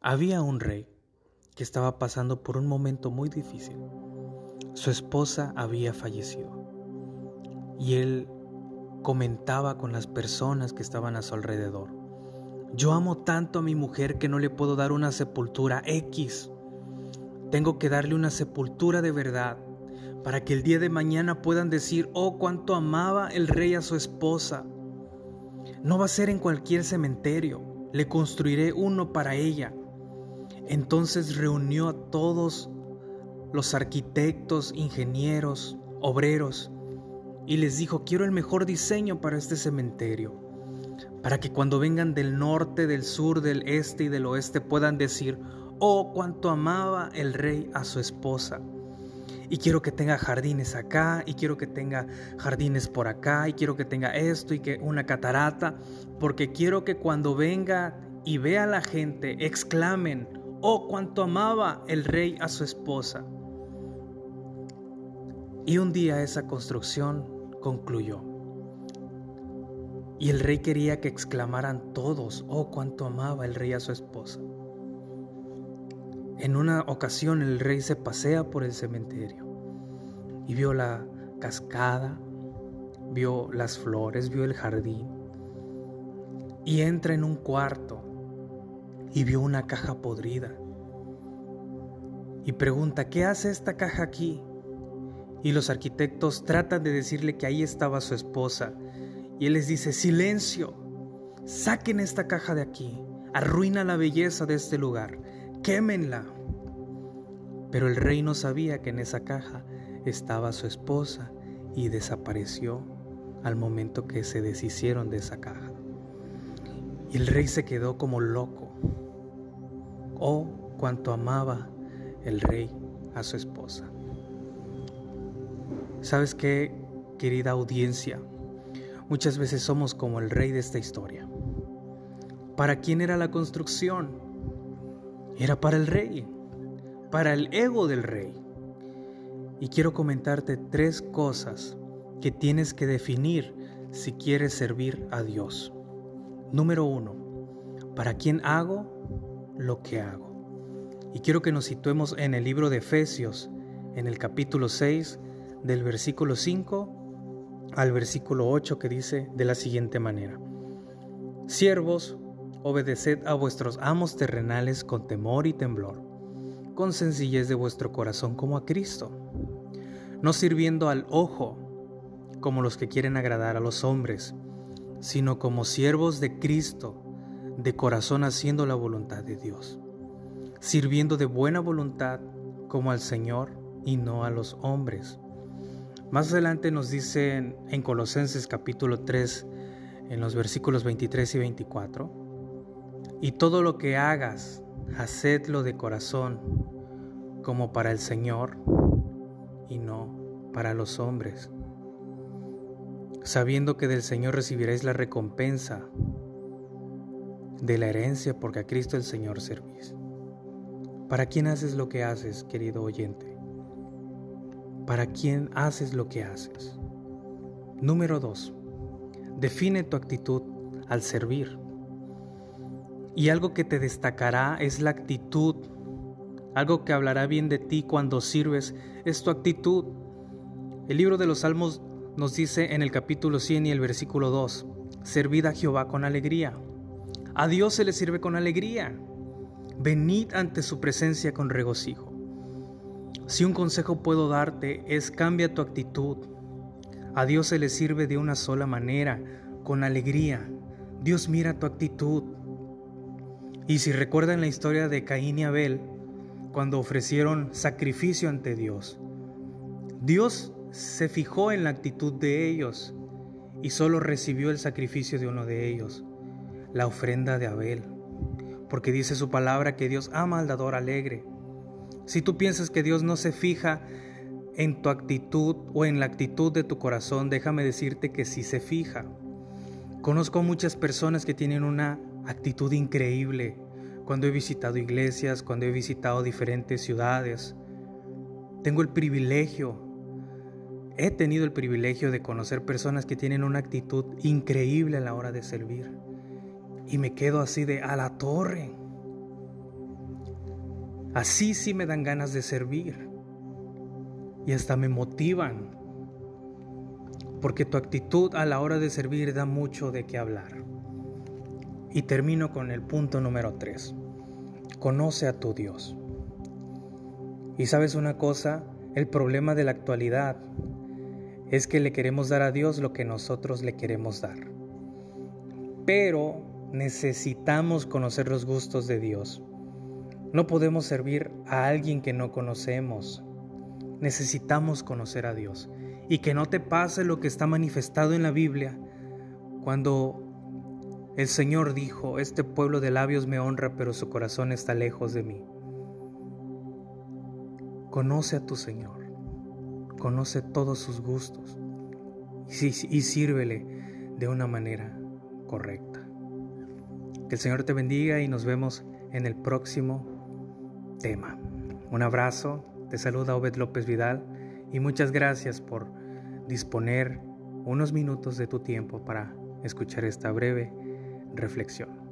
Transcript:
Había un rey que estaba pasando por un momento muy difícil. Su esposa había fallecido y él comentaba con las personas que estaban a su alrededor. Yo amo tanto a mi mujer que no le puedo dar una sepultura X. Tengo que darle una sepultura de verdad para que el día de mañana puedan decir, oh, cuánto amaba el rey a su esposa. No va a ser en cualquier cementerio, le construiré uno para ella. Entonces reunió a todos los arquitectos, ingenieros, obreros, y les dijo, quiero el mejor diseño para este cementerio, para que cuando vengan del norte, del sur, del este y del oeste puedan decir, oh, cuánto amaba el rey a su esposa. Y quiero que tenga jardines acá, y quiero que tenga jardines por acá, y quiero que tenga esto y que una catarata, porque quiero que cuando venga y vea a la gente exclamen, oh, cuánto amaba el rey a su esposa. Y un día esa construcción concluyó. Y el rey quería que exclamaran todos, oh, cuánto amaba el rey a su esposa. En una ocasión el rey se pasea por el cementerio y vio la cascada, vio las flores, vio el jardín y entra en un cuarto y vio una caja podrida y pregunta, ¿qué hace esta caja aquí? Y los arquitectos tratan de decirle que ahí estaba su esposa. Y él les dice, silencio, saquen esta caja de aquí, arruina la belleza de este lugar, quémenla. Pero el rey no sabía que en esa caja estaba su esposa y desapareció al momento que se deshicieron de esa caja. Y el rey se quedó como loco. Oh, cuánto amaba el rey a su esposa. ¿Sabes qué, querida audiencia? Muchas veces somos como el rey de esta historia. ¿Para quién era la construcción? Era para el rey, para el ego del rey. Y quiero comentarte tres cosas que tienes que definir si quieres servir a Dios. Número uno, ¿para quién hago lo que hago? Y quiero que nos situemos en el libro de Efesios, en el capítulo 6, del versículo 5 al versículo 8 que dice de la siguiente manera. Siervos, obedeced a vuestros amos terrenales con temor y temblor, con sencillez de vuestro corazón como a Cristo, no sirviendo al ojo como los que quieren agradar a los hombres, sino como siervos de Cristo, de corazón haciendo la voluntad de Dios, sirviendo de buena voluntad como al Señor y no a los hombres. Más adelante nos dicen en Colosenses capítulo 3, en los versículos 23 y 24, y todo lo que hagas, hacedlo de corazón, como para el Señor y no para los hombres, sabiendo que del Señor recibiréis la recompensa de la herencia porque a Cristo el Señor servís. ¿Para quién haces lo que haces, querido oyente? para quién haces lo que haces. Número 2. Define tu actitud al servir. Y algo que te destacará es la actitud. Algo que hablará bien de ti cuando sirves es tu actitud. El libro de los Salmos nos dice en el capítulo 100 y el versículo 2, servid a Jehová con alegría. A Dios se le sirve con alegría. Venid ante su presencia con regocijo. Si un consejo puedo darte es cambia tu actitud. A Dios se le sirve de una sola manera, con alegría. Dios mira tu actitud. Y si recuerdan la historia de Caín y Abel, cuando ofrecieron sacrificio ante Dios, Dios se fijó en la actitud de ellos y solo recibió el sacrificio de uno de ellos, la ofrenda de Abel, porque dice su palabra que Dios ama al dador alegre. Si tú piensas que Dios no se fija en tu actitud o en la actitud de tu corazón, déjame decirte que sí se fija. Conozco muchas personas que tienen una actitud increíble cuando he visitado iglesias, cuando he visitado diferentes ciudades. Tengo el privilegio, he tenido el privilegio de conocer personas que tienen una actitud increíble a la hora de servir. Y me quedo así de a la torre. Así sí me dan ganas de servir. Y hasta me motivan. Porque tu actitud a la hora de servir da mucho de qué hablar. Y termino con el punto número 3. Conoce a tu Dios. Y sabes una cosa, el problema de la actualidad es que le queremos dar a Dios lo que nosotros le queremos dar. Pero necesitamos conocer los gustos de Dios. No podemos servir a alguien que no conocemos. Necesitamos conocer a Dios. Y que no te pase lo que está manifestado en la Biblia cuando el Señor dijo, este pueblo de labios me honra, pero su corazón está lejos de mí. Conoce a tu Señor, conoce todos sus gustos y, sírvele de una manera correcta. Que el Señor te bendiga y nos vemos en el próximo tema. Un abrazo, te saluda Obed López Vidal y muchas gracias por disponer unos minutos de tu tiempo para escuchar esta breve reflexión.